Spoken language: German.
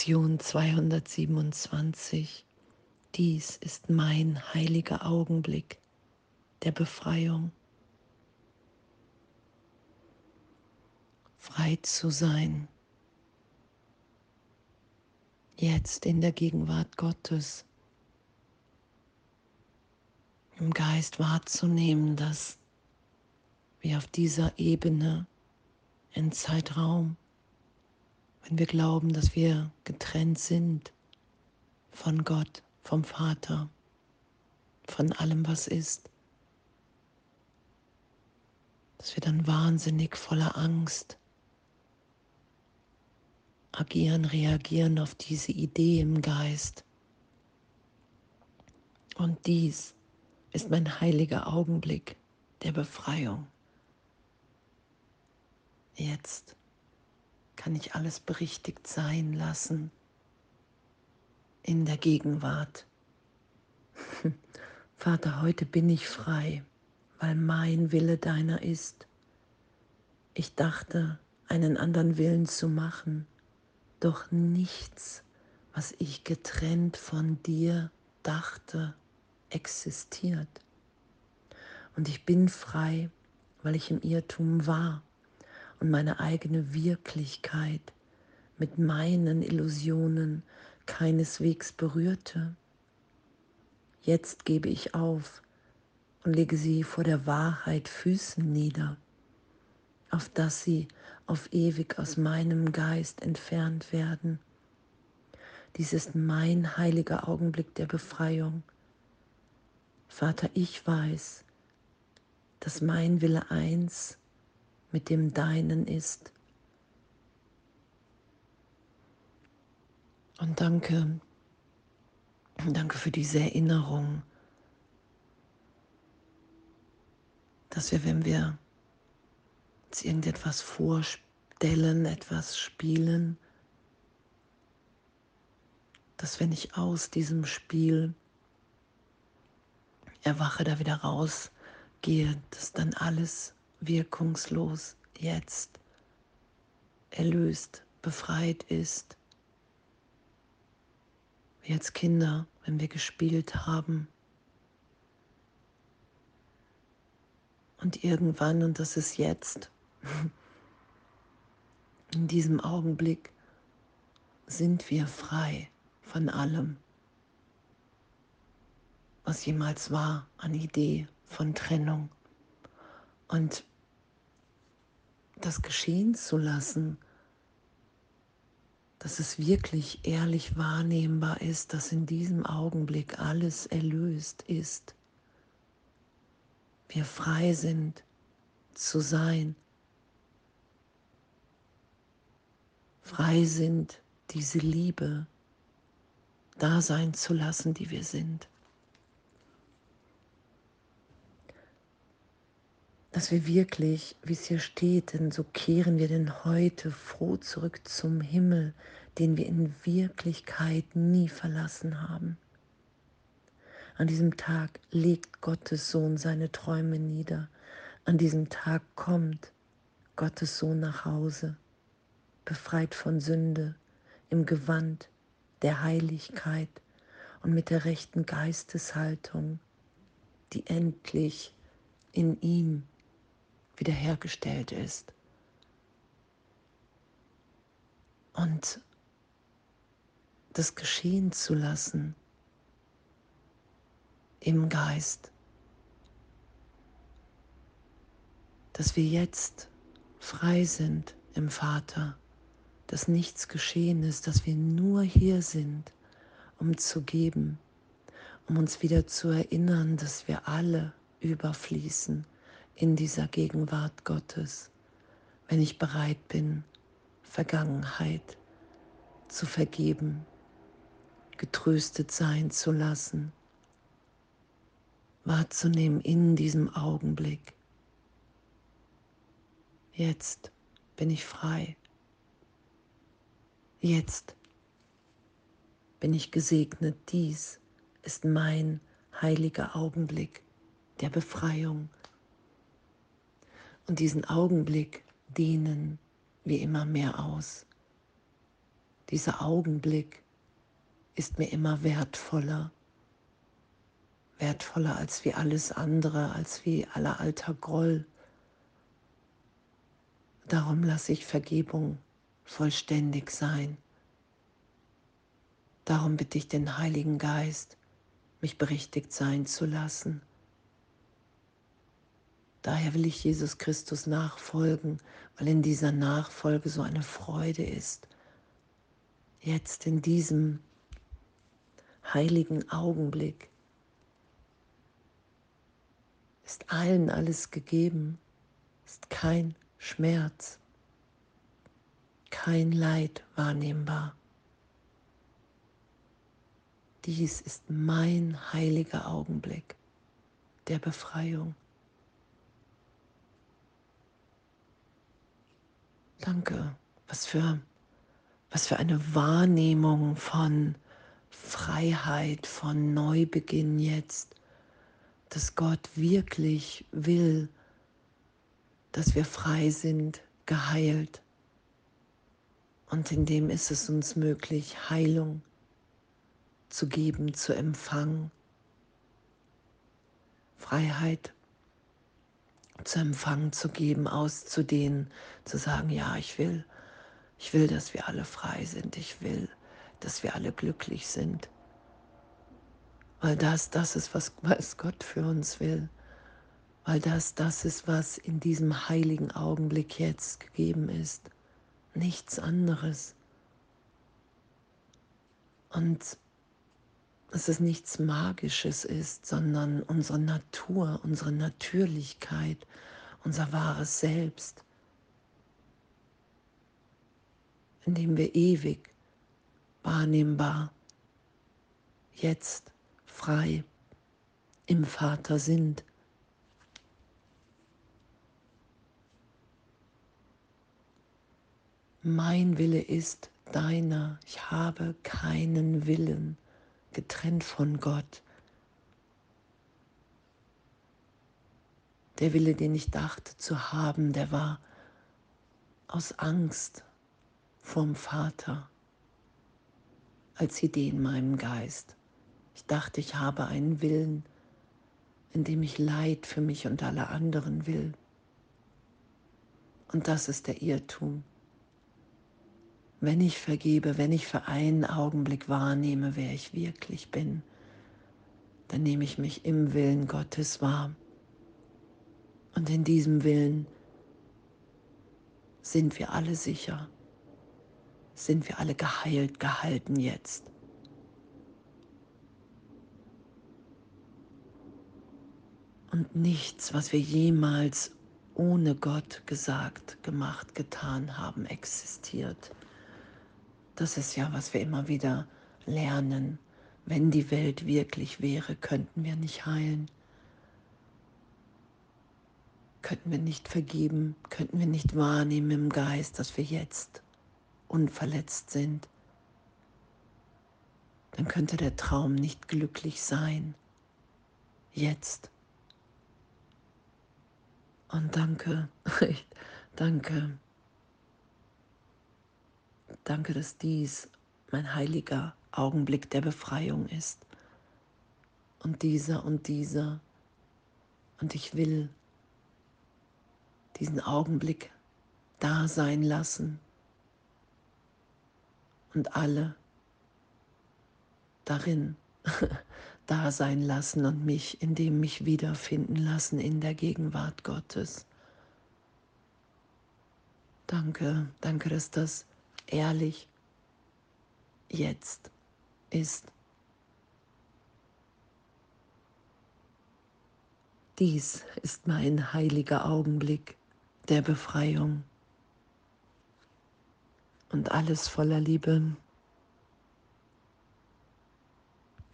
Lektion 227. Dies ist mein heiliger Augenblick der Befreiung. Frei zu sein, jetzt in der Gegenwart Gottes, im Geist wahrzunehmen, dass wir auf dieser Ebene in Zeitraum wenn wir glauben, dass wir getrennt sind von Gott, vom Vater, von allem, was ist, dass wir dann wahnsinnig voller Angst agieren, reagieren auf diese Idee im Geist. Und dies ist mein heiliger Augenblick der Befreiung. Jetzt kann ich alles berichtigt sein lassen in der Gegenwart. Vater, heute bin ich frei, weil mein Wille deiner ist. Ich dachte, einen anderen Willen zu machen, doch nichts, was ich getrennt von dir dachte, existiert. Und ich bin frei, weil ich im Irrtum war und meine eigene Wirklichkeit mit meinen Illusionen keineswegs berührte. Jetzt gebe ich auf und lege sie vor der Wahrheit Füßen nieder, auf dass sie auf ewig aus meinem Geist entfernt werden. Dies ist mein heiliger Augenblick der Befreiung. Vater, ich weiß, dass mein Wille eins mit dem Deinen ist. Und danke, danke für diese Erinnerung, dass wir, wenn wir uns irgendetwas vorstellen, etwas spielen, dass wenn ich aus diesem Spiel erwache, da wieder rausgehe, dass dann alles wirkungslos jetzt erlöst, befreit ist. Wie als Kinder, wenn wir gespielt haben. Und irgendwann, und das ist jetzt, in diesem Augenblick, sind wir frei von allem, was jemals war an Idee von Trennung. Und das geschehen zu lassen, dass es wirklich ehrlich wahrnehmbar ist, dass in diesem Augenblick alles erlöst ist. Wir frei sind zu sein, frei sind, diese Liebe da sein zu lassen, die wir sind. Dass wir wirklich, wie es hier steht, denn so kehren wir denn heute froh zurück zum Himmel, den wir in Wirklichkeit nie verlassen haben. An diesem Tag legt Gottes Sohn seine Träume nieder. An diesem Tag kommt Gottes Sohn nach Hause, befreit von Sünde, im Gewand der Heiligkeit und mit der rechten Geisteshaltung, die endlich in ihm wiederhergestellt ist. Und das geschehen zu lassen im Geist, dass wir jetzt frei sind im Vater, dass nichts geschehen ist, dass wir nur hier sind, um zu geben, um uns wieder zu erinnern, dass wir alle überfließen in dieser Gegenwart Gottes, wenn ich bereit bin, Vergangenheit zu vergeben, getröstet sein zu lassen, wahrzunehmen in diesem Augenblick. Jetzt bin ich frei. Jetzt bin ich gesegnet. Dies ist mein heiliger Augenblick der Befreiung und diesen Augenblick dehnen wir immer mehr aus. dieser Augenblick ist mir immer wertvoller, wertvoller als wie alles andere, als wie aller alter Groll. Darum lasse ich Vergebung vollständig sein. Darum bitte ich den Heiligen Geist, mich berichtigt sein zu lassen. Daher will ich Jesus Christus nachfolgen, weil in dieser Nachfolge so eine Freude ist. Jetzt in diesem heiligen Augenblick ist allen alles gegeben, ist kein Schmerz, kein Leid wahrnehmbar. Dies ist mein heiliger Augenblick der Befreiung. Danke. Was für, was für eine Wahrnehmung von Freiheit, von Neubeginn jetzt, dass Gott wirklich will, dass wir frei sind, geheilt. Und in dem ist es uns möglich, Heilung zu geben, zu empfangen, Freiheit zu empfangen, zu geben, auszudehnen, zu sagen, ja, ich will, ich will, dass wir alle frei sind, ich will, dass wir alle glücklich sind. Weil das das ist, was, was Gott für uns will. Weil das das ist, was in diesem heiligen Augenblick jetzt gegeben ist. Nichts anderes. Und dass es nichts Magisches ist, sondern unsere Natur, unsere Natürlichkeit, unser wahres Selbst, in dem wir ewig wahrnehmbar jetzt frei im Vater sind. Mein Wille ist deiner, ich habe keinen Willen getrennt von Gott. Der Wille, den ich dachte zu haben, der war aus Angst vom Vater als Idee in meinem Geist. Ich dachte, ich habe einen Willen, in dem ich Leid für mich und alle anderen will. Und das ist der Irrtum. Wenn ich vergebe, wenn ich für einen Augenblick wahrnehme, wer ich wirklich bin, dann nehme ich mich im Willen Gottes wahr. Und in diesem Willen sind wir alle sicher, sind wir alle geheilt, gehalten jetzt. Und nichts, was wir jemals ohne Gott gesagt, gemacht, getan haben, existiert. Das ist ja, was wir immer wieder lernen. Wenn die Welt wirklich wäre, könnten wir nicht heilen. Könnten wir nicht vergeben, könnten wir nicht wahrnehmen im Geist, dass wir jetzt unverletzt sind. Dann könnte der Traum nicht glücklich sein. Jetzt. Und danke, danke. Danke, dass dies mein heiliger Augenblick der Befreiung ist. Und dieser und dieser. Und ich will diesen Augenblick da sein lassen. Und alle darin da sein lassen und mich in dem mich wiederfinden lassen in der Gegenwart Gottes. Danke, danke, dass das ehrlich jetzt ist. Dies ist mein heiliger Augenblick der Befreiung und alles voller Liebe.